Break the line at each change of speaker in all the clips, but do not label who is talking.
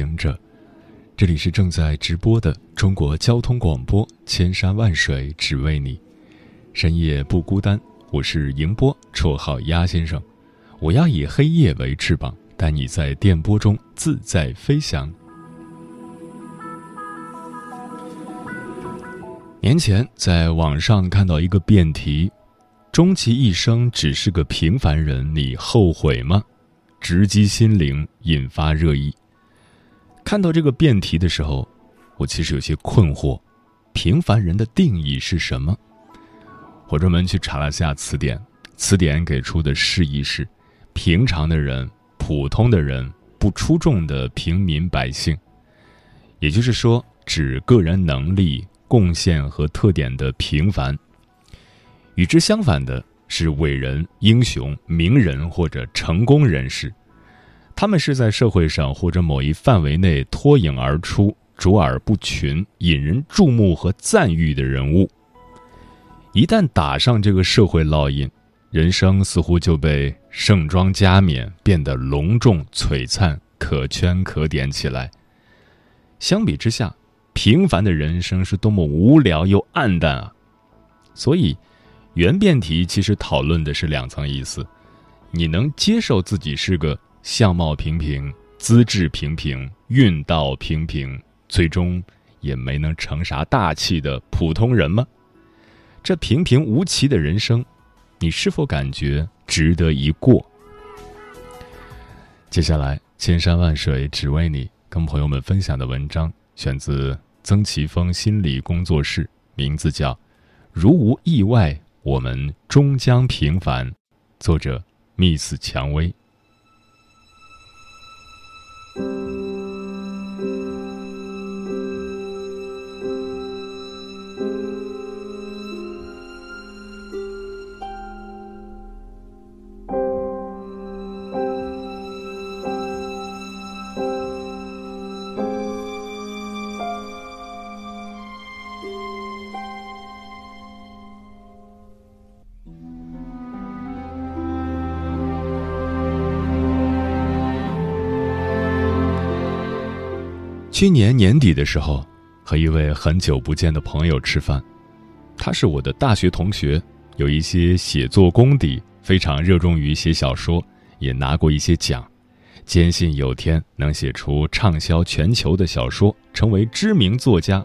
行者，这里是正在直播的中国交通广播，千山万水只为你，深夜不孤单。我是迎波，绰号鸭先生。我要以黑夜为翅膀，带你在电波中自在飞翔。年前在网上看到一个辩题：终其一生只是个平凡人，你后悔吗？直击心灵，引发热议。看到这个辩题的时候，我其实有些困惑：平凡人的定义是什么？我专门去查了下词典，词典给出的释义是：平常的人、普通的人、不出众的平民百姓。也就是说，指个人能力、贡献和特点的平凡。与之相反的。是伟人、英雄、名人或者成功人士，他们是在社会上或者某一范围内脱颖而出、卓尔不群、引人注目和赞誉的人物。一旦打上这个社会烙印，人生似乎就被盛装加冕，变得隆重璀璨、可圈可点起来。相比之下，平凡的人生是多么无聊又暗淡啊！所以。原辩题其实讨论的是两层意思：你能接受自己是个相貌平平、资质平平、运道平平，最终也没能成啥大气的普通人吗？这平平无奇的人生，你是否感觉值得一过？接下来，千山万水只为你，跟朋友们分享的文章选自曾奇峰心理工作室，名字叫《如无意外》。我们终将平凡。作者：Miss 蔷薇。Música 去年年底的时候，和一位很久不见的朋友吃饭，他是我的大学同学，有一些写作功底，非常热衷于写小说，也拿过一些奖，坚信有天能写出畅销全球的小说，成为知名作家。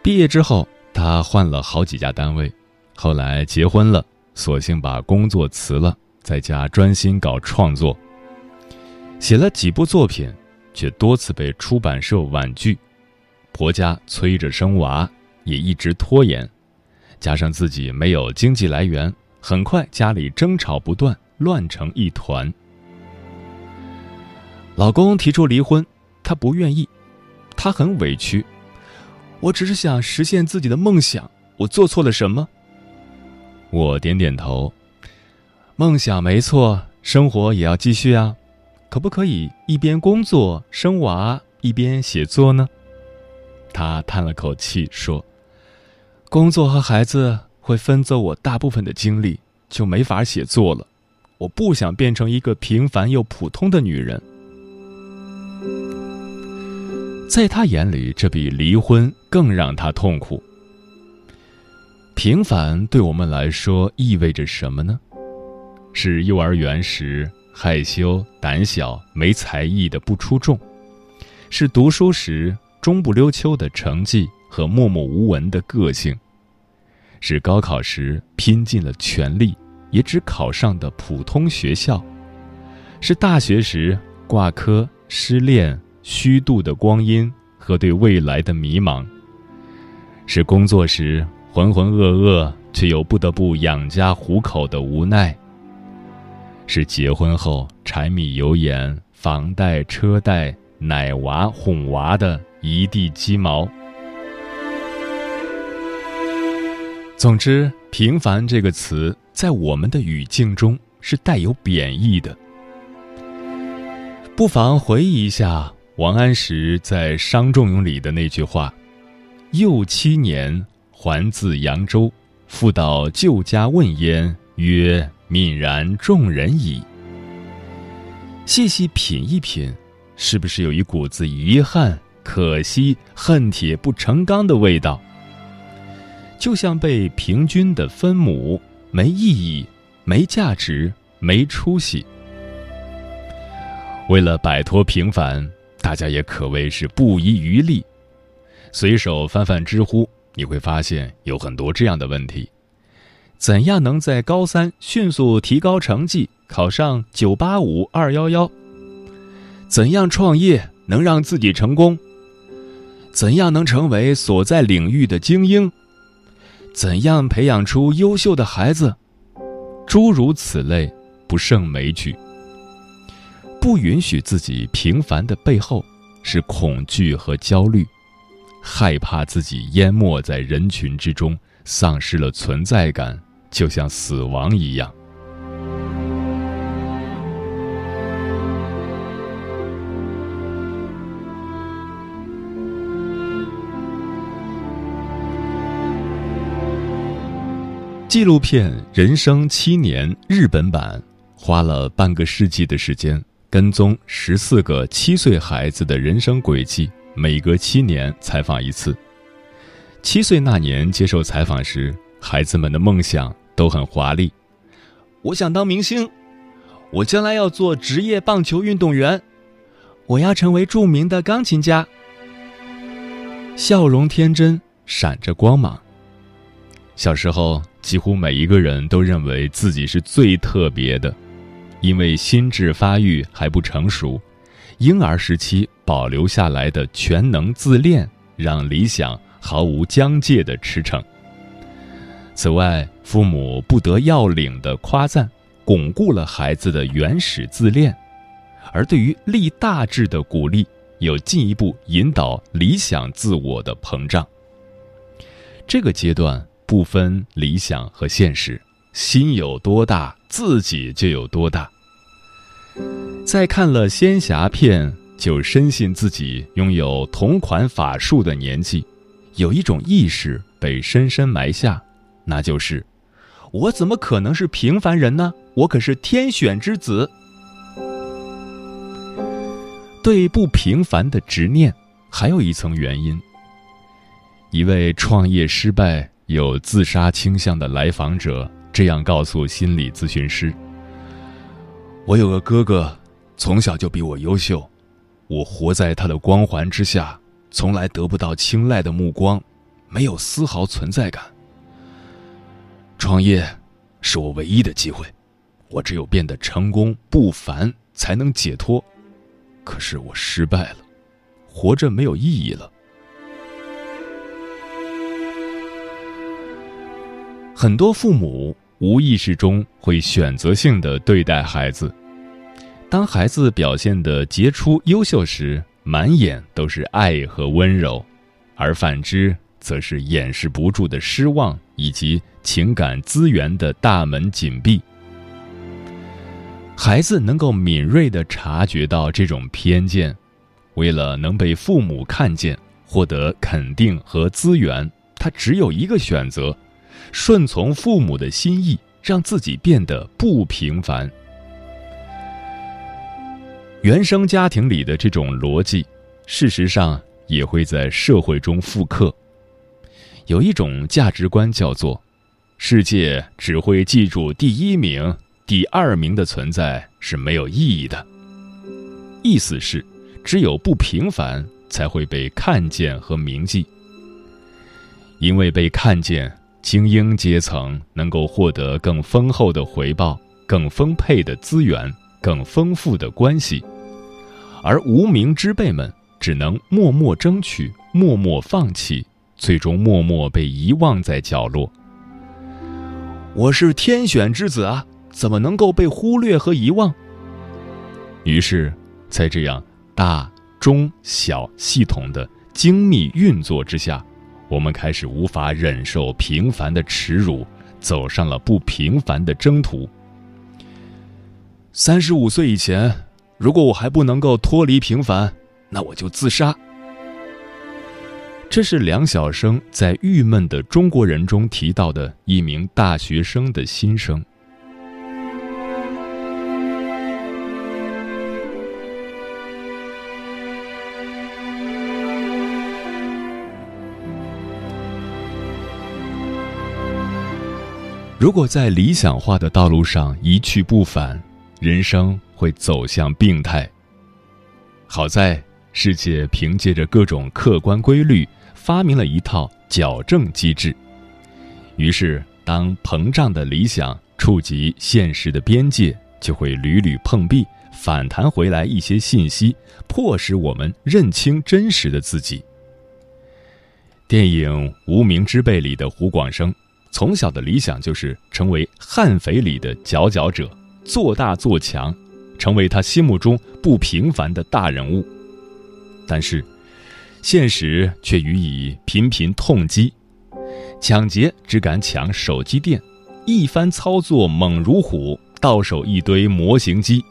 毕业之后，他换了好几家单位，后来结婚了，索性把工作辞了，在家专心搞创作，写了几部作品。却多次被出版社婉拒，婆家催着生娃，也一直拖延，加上自己没有经济来源，很快家里争吵不断，乱成一团。老公提出离婚，她不愿意，她很委屈，我只是想实现自己的梦想，我做错了什么？我点点头，梦想没错，生活也要继续啊。可不可以一边工作生娃一边写作呢？他叹了口气说：“工作和孩子会分走我大部分的精力，就没法写作了。我不想变成一个平凡又普通的女人。”在他眼里，这比离婚更让他痛苦。平凡对我们来说意味着什么呢？是幼儿园时。害羞、胆小、没才艺的不出众，是读书时中不溜秋的成绩和默默无闻的个性，是高考时拼尽了全力也只考上的普通学校，是大学时挂科、失恋、虚度的光阴和对未来的迷茫，是工作时浑浑噩噩却又不得不养家糊口的无奈。是结婚后柴米油盐、房贷车贷、奶娃哄娃的一地鸡毛。总之，“平凡”这个词在我们的语境中是带有贬义的。不妨回忆一下王安石在《伤仲永》里的那句话：“幼七年，还自扬州，复到舅家问焉，曰：‘泯然众人矣。’”细细品一品，是不是有一股子遗憾、可惜、恨铁不成钢的味道？就像被平均的分母，没意义，没价值，没出息。为了摆脱平凡，大家也可谓是不遗余力。随手翻翻知乎，你会发现有很多这样的问题：怎样能在高三迅速提高成绩，考上九八五二幺幺？怎样创业能让自己成功？怎样能成为所在领域的精英？怎样培养出优秀的孩子？诸如此类，不胜枚举。不允许自己平凡的背后，是恐惧和焦虑，害怕自己淹没在人群之中，丧失了存在感，就像死亡一样。纪录片《人生七年》日本版花了半个世纪的时间。跟踪十四个七岁孩子的人生轨迹，每隔七年采访一次。七岁那年接受采访时，孩子们的梦想都很华丽。我想当明星，我将来要做职业棒球运动员，我要成为著名的钢琴家。笑容天真，闪着光芒。小时候，几乎每一个人都认为自己是最特别的。因为心智发育还不成熟，婴儿时期保留下来的全能自恋，让理想毫无疆界的驰骋。此外，父母不得要领的夸赞，巩固了孩子的原始自恋；而对于立大志的鼓励，又进一步引导理想自我的膨胀。这个阶段不分理想和现实。心有多大，自己就有多大。在看了仙侠片就深信自己拥有同款法术的年纪，有一种意识被深深埋下，那就是：我怎么可能是平凡人呢？我可是天选之子。对不平凡的执念，还有一层原因。一位创业失败、有自杀倾向的来访者。这样告诉心理咨询师：“我有个哥哥，从小就比我优秀，我活在他的光环之下，从来得不到青睐的目光，没有丝毫存在感。创业是我唯一的机会，我只有变得成功不凡，才能解脱。可是我失败了，活着没有意义了。”很多父母。无意识中会选择性的对待孩子，当孩子表现的杰出优秀时，满眼都是爱和温柔；而反之，则是掩饰不住的失望以及情感资源的大门紧闭。孩子能够敏锐的察觉到这种偏见，为了能被父母看见、获得肯定和资源，他只有一个选择。顺从父母的心意，让自己变得不平凡。原生家庭里的这种逻辑，事实上也会在社会中复刻。有一种价值观叫做：世界只会记住第一名，第二名的存在是没有意义的。意思是，只有不平凡才会被看见和铭记，因为被看见。精英阶层能够获得更丰厚的回报、更丰沛的资源、更丰富的关系，而无名之辈们只能默默争取、默默放弃，最终默默被遗忘在角落。我是天选之子啊！怎么能够被忽略和遗忘？于是，在这样大、中、小系统的精密运作之下，我们开始无法忍受平凡的耻辱，走上了不平凡的征途。三十五岁以前，如果我还不能够脱离平凡，那我就自杀。这是梁晓声在《郁闷的中国人》中提到的一名大学生的心声。如果在理想化的道路上一去不返，人生会走向病态。好在世界凭借着各种客观规律，发明了一套矫正机制。于是，当膨胀的理想触及现实的边界，就会屡屡碰壁，反弹回来一些信息，迫使我们认清真实的自己。电影《无名之辈》里的胡广生。从小的理想就是成为悍匪里的佼佼者，做大做强，成为他心目中不平凡的大人物。但是，现实却予以频频痛击：抢劫只敢抢手机店，一番操作猛如虎，到手一堆模型机。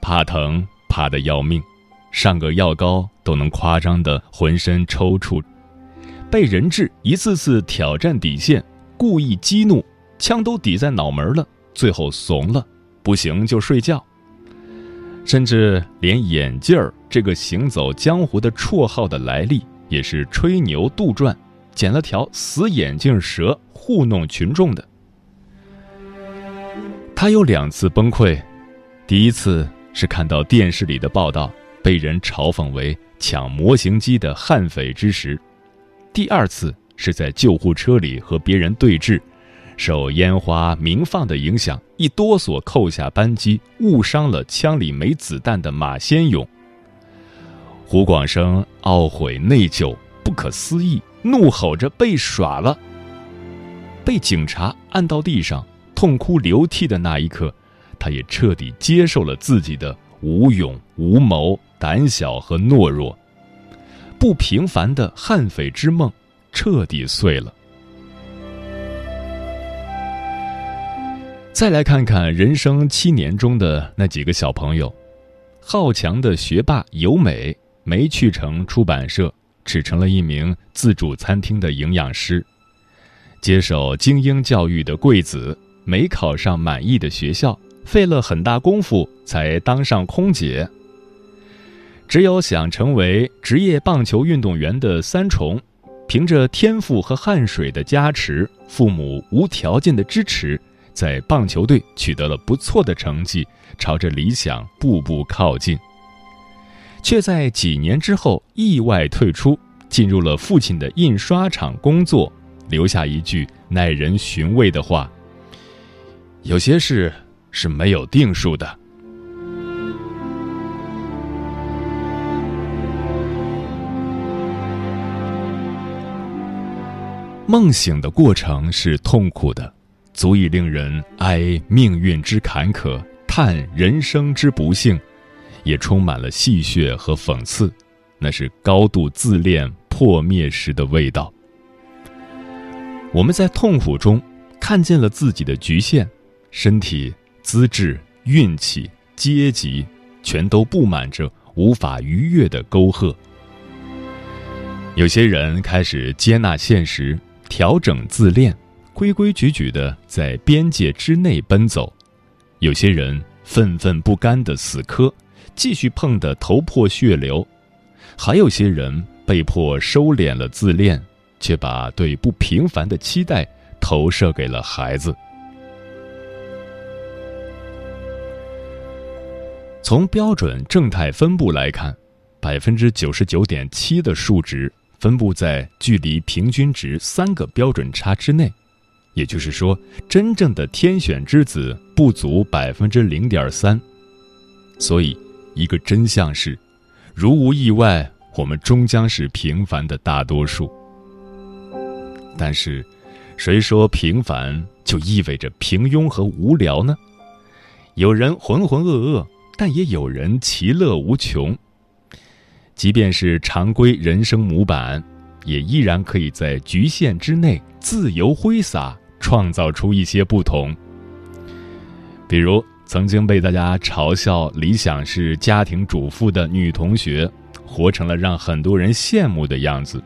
怕疼怕得要命，上个药膏都能夸张的浑身抽搐。被人质一次次挑战底线。故意激怒，枪都抵在脑门了，最后怂了，不行就睡觉。甚至连眼镜儿这个行走江湖的绰号的来历，也是吹牛杜撰，捡了条死眼镜蛇糊弄群众的。他有两次崩溃，第一次是看到电视里的报道，被人嘲讽为抢模型机的悍匪之时；第二次。是在救护车里和别人对峙，受烟花鸣放的影响，一哆嗦扣下扳机，误伤了枪里没子弹的马先勇。胡广生懊悔内疚，不可思议，怒吼着被耍了。被警察按到地上，痛哭流涕的那一刻，他也彻底接受了自己的无勇无谋、胆小和懦弱，不平凡的悍匪之梦。彻底碎了。再来看看人生七年中的那几个小朋友，好强的学霸尤美没去成出版社，只成了一名自助餐厅的营养师；接受精英教育的贵子没考上满意的学校，费了很大功夫才当上空姐；只有想成为职业棒球运动员的三重。凭着天赋和汗水的加持，父母无条件的支持，在棒球队取得了不错的成绩，朝着理想步步靠近。却在几年之后意外退出，进入了父亲的印刷厂工作，留下一句耐人寻味的话：“有些事是没有定数的。”梦醒的过程是痛苦的，足以令人哀命运之坎坷，叹人生之不幸，也充满了戏谑和讽刺。那是高度自恋破灭时的味道。我们在痛苦中看见了自己的局限，身体、资质、运气、阶级，全都布满着无法逾越的沟壑。有些人开始接纳现实。调整自恋，规规矩矩的在边界之内奔走；有些人愤愤不甘的死磕，继续碰得头破血流；还有些人被迫收敛了自恋，却把对不平凡的期待投射给了孩子。从标准正态分布来看，百分之九十九点七的数值。分布在距离平均值三个标准差之内，也就是说，真正的天选之子不足百分之零点三。所以，一个真相是，如无意外，我们终将是平凡的大多数。但是，谁说平凡就意味着平庸和无聊呢？有人浑浑噩噩，但也有人其乐无穷。即便是常规人生模板，也依然可以在局限之内自由挥洒，创造出一些不同。比如，曾经被大家嘲笑理想是家庭主妇的女同学，活成了让很多人羡慕的样子。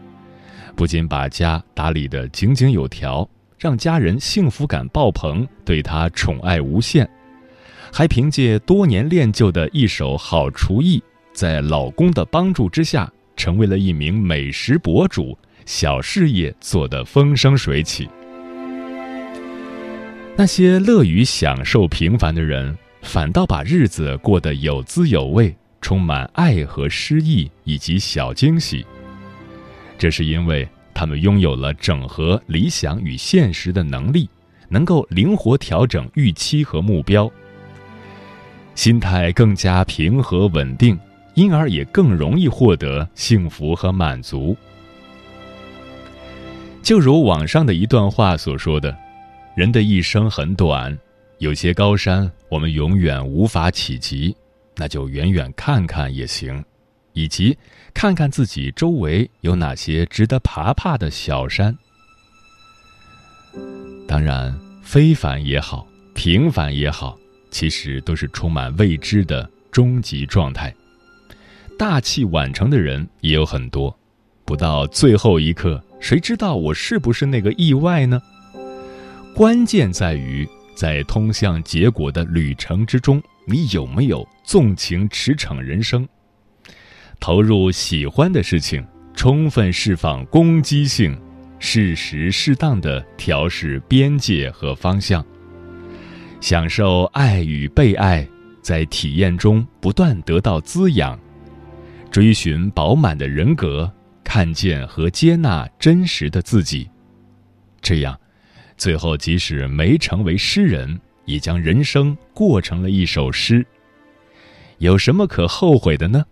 不仅把家打理得井井有条，让家人幸福感爆棚，对她宠爱无限，还凭借多年练就的一手好厨艺。在老公的帮助之下，成为了一名美食博主，小事业做得风生水起。那些乐于享受平凡的人，反倒把日子过得有滋有味，充满爱和诗意以及小惊喜。这是因为他们拥有了整合理想与现实的能力，能够灵活调整预期和目标，心态更加平和稳定。因而也更容易获得幸福和满足。就如网上的一段话所说的：“人的一生很短，有些高山我们永远无法企及，那就远远看看也行，以及看看自己周围有哪些值得爬爬的小山。当然，非凡也好，平凡也好，其实都是充满未知的终极状态。”大器晚成的人也有很多，不到最后一刻，谁知道我是不是那个意外呢？关键在于，在通向结果的旅程之中，你有没有纵情驰骋人生，投入喜欢的事情，充分释放攻击性，适时适当的调试边界和方向，享受爱与被爱，在体验中不断得到滋养。追寻饱满的人格，看见和接纳真实的自己，这样，最后即使没成为诗人，也将人生过成了一首诗。有什么可后悔的呢？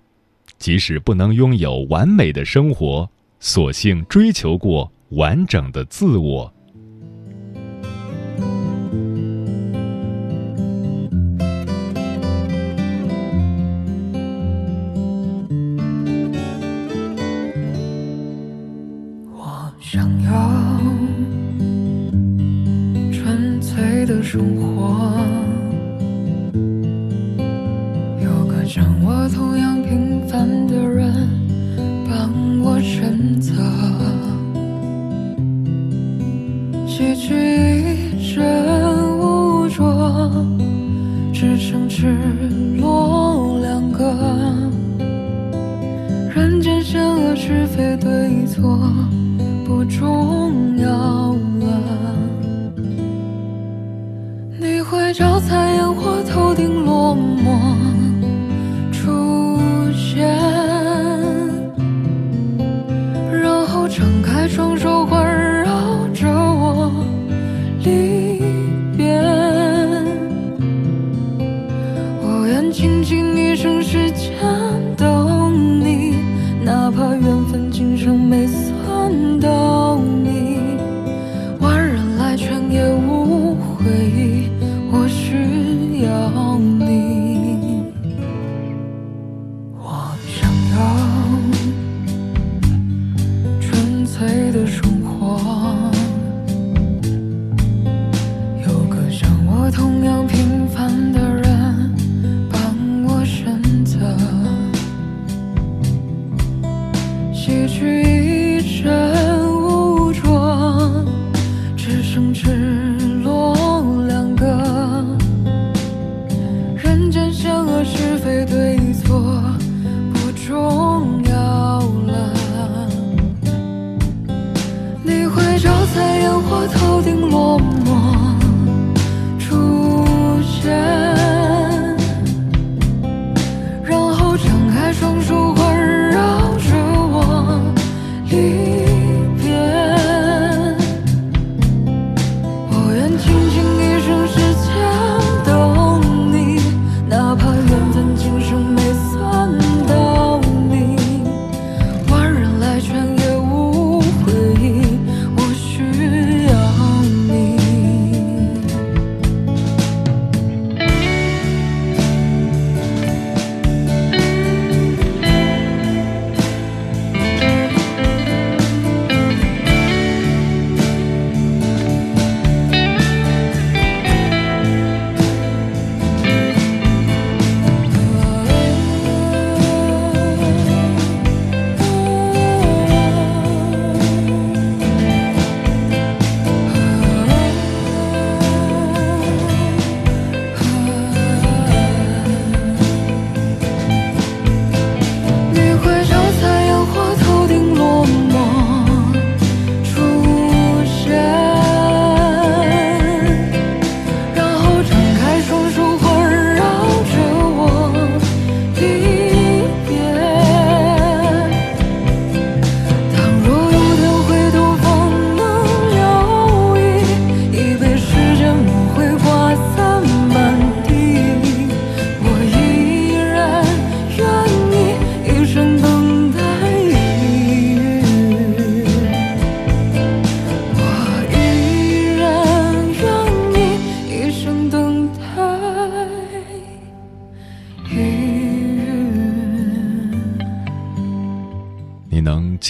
即使不能拥有完美的生活，索性追求过完整的自我。
生活。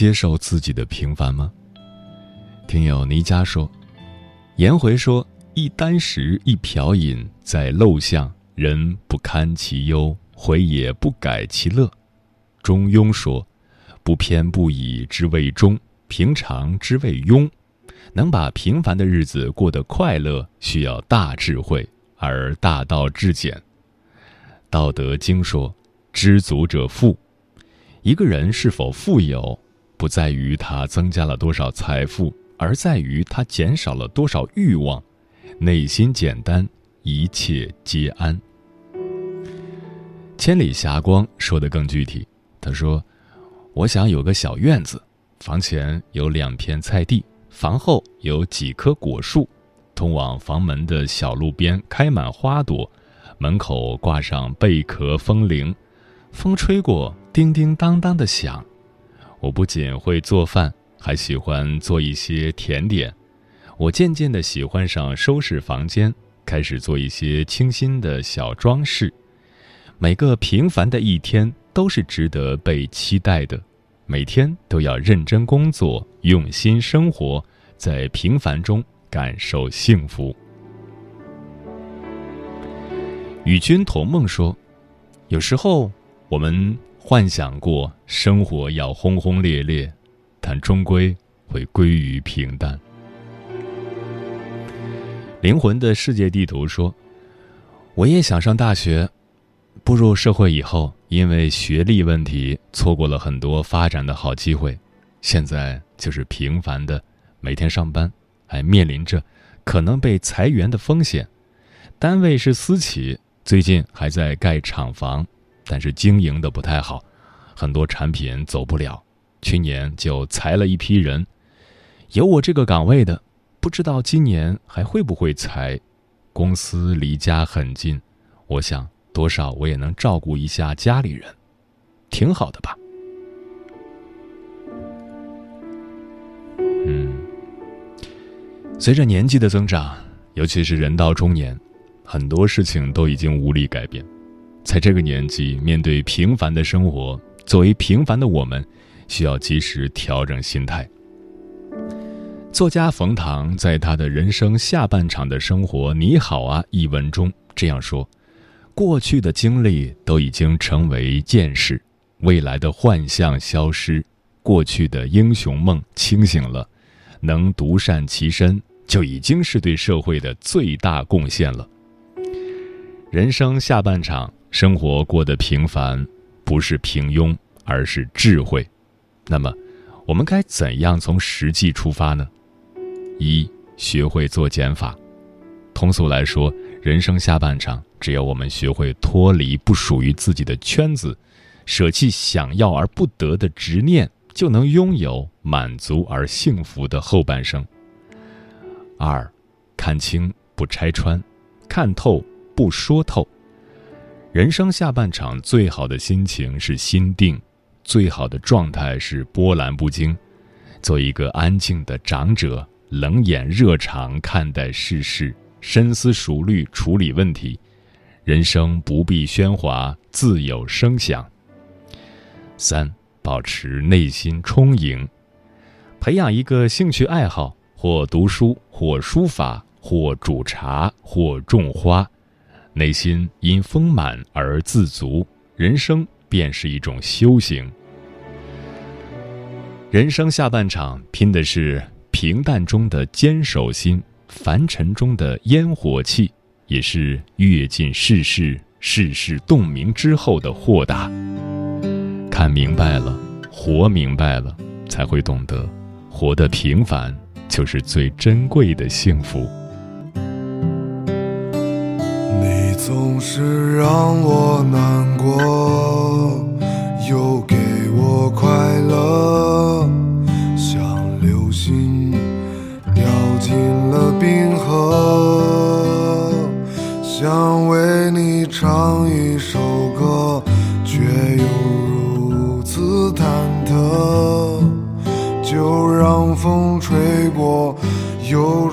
接受自己的平凡吗？听友倪佳说，颜回说：“一箪食，一瓢饮，在陋巷，人不堪其忧，回也不改其乐。”中庸说：“不偏不倚之谓中，平常之谓庸。”能把平凡的日子过得快乐，需要大智慧，而大道至简。道德经说：“知足者富。”一个人是否富有，不在于他增加了多少财富，而在于他减少了多少欲望。内心简单，一切皆安。千里霞光说的更具体，他说：“我想有个小院子，房前有两片菜地。”房后有几棵果树，通往房门的小路边开满花朵，门口挂上贝壳风铃，风吹过叮叮当当的响。我不仅会做饭，还喜欢做一些甜点。我渐渐的喜欢上收拾房间，开始做一些清新的小装饰。每个平凡的一天都是值得被期待的。每天都要认真工作，用心生活，在平凡中感受幸福。与君同梦说，有时候我们幻想过生活要轰轰烈烈，但终归会归于平淡。灵魂的世界地图说，我也想上大学。步入社会以后，因为学历问题，错过了很多发展的好机会。现在就是平凡的每天上班，还面临着可能被裁员的风险。单位是私企，最近还在盖厂房，但是经营的不太好，很多产品走不了。去年就裁了一批人，有我这个岗位的，不知道今年还会不会裁。公司离家很近，我想。多少我也能照顾一下家里人，挺好的吧？嗯，随着年纪的增长，尤其是人到中年，很多事情都已经无力改变。在这个年纪，面对平凡的生活，作为平凡的我们，需要及时调整心态。作家冯唐在他的人生下半场的生活，你好啊一文中这样说。过去的经历都已经成为见识，未来的幻象消失，过去的英雄梦清醒了，能独善其身就已经是对社会的最大贡献了。人生下半场，生活过得平凡，不是平庸，而是智慧。那么，我们该怎样从实际出发呢？一，学会做减法。通俗来说，人生下半场。只要我们学会脱离不属于自己的圈子，舍弃想要而不得的执念，就能拥有满足而幸福的后半生。二，看清不拆穿，看透不说透。人生下半场最好的心情是心定，最好的状态是波澜不惊。做一个安静的长者，冷眼热肠看待世事，深思熟虑处理问题。人生不必喧哗，自有声响。三，保持内心充盈，培养一个兴趣爱好，或读书，或书法，或煮茶，或种花，内心因丰满而自足，人生便是一种修行。人生下半场拼的是平淡中的坚守心，凡尘中的烟火气。也是阅尽世事、世事洞明之后的豁达。看明白了，活明白了，才会懂得，活得平凡就是最珍贵的幸福。
总是让我难过，又给我快乐，像流星掉进了冰河。想为你唱一首歌，却又如此忐忑。就让风吹过，又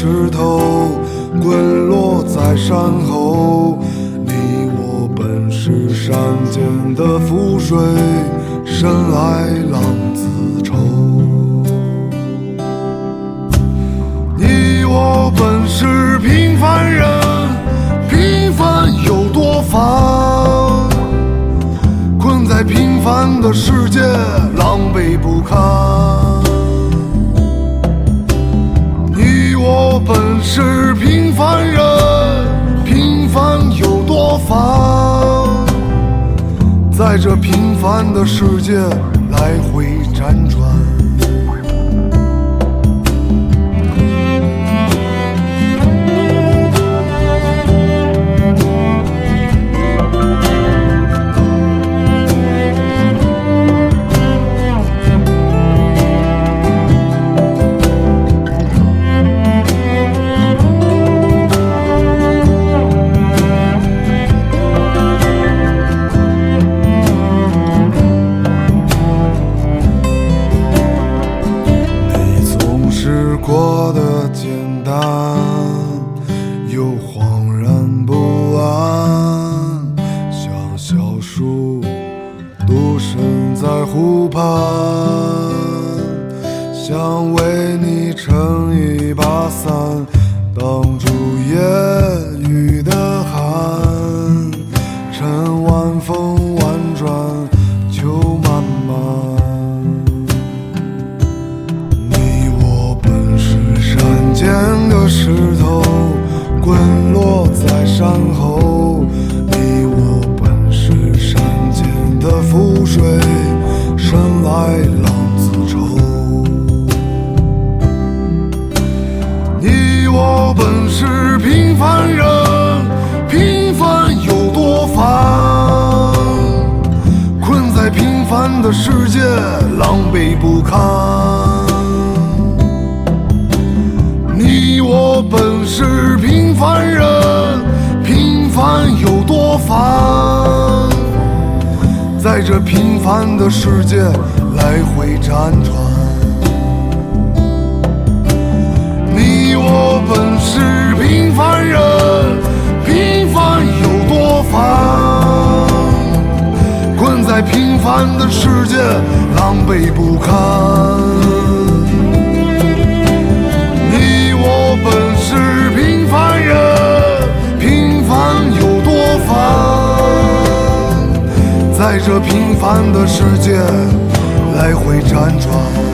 石头，滚落在山后。你我本是山间的浮水，生来浪子愁。你我本是平凡人，平凡有多烦？困在平凡的世界，狼狈不堪。我本是平凡人，平凡有多烦？在这平凡的世界来回辗转。是平凡人，平凡有多烦？在这平凡的世界来回辗转。你我本是平凡人，平凡有多烦？困在平凡的世界，狼狈不堪。方在这平凡的世界来回辗转。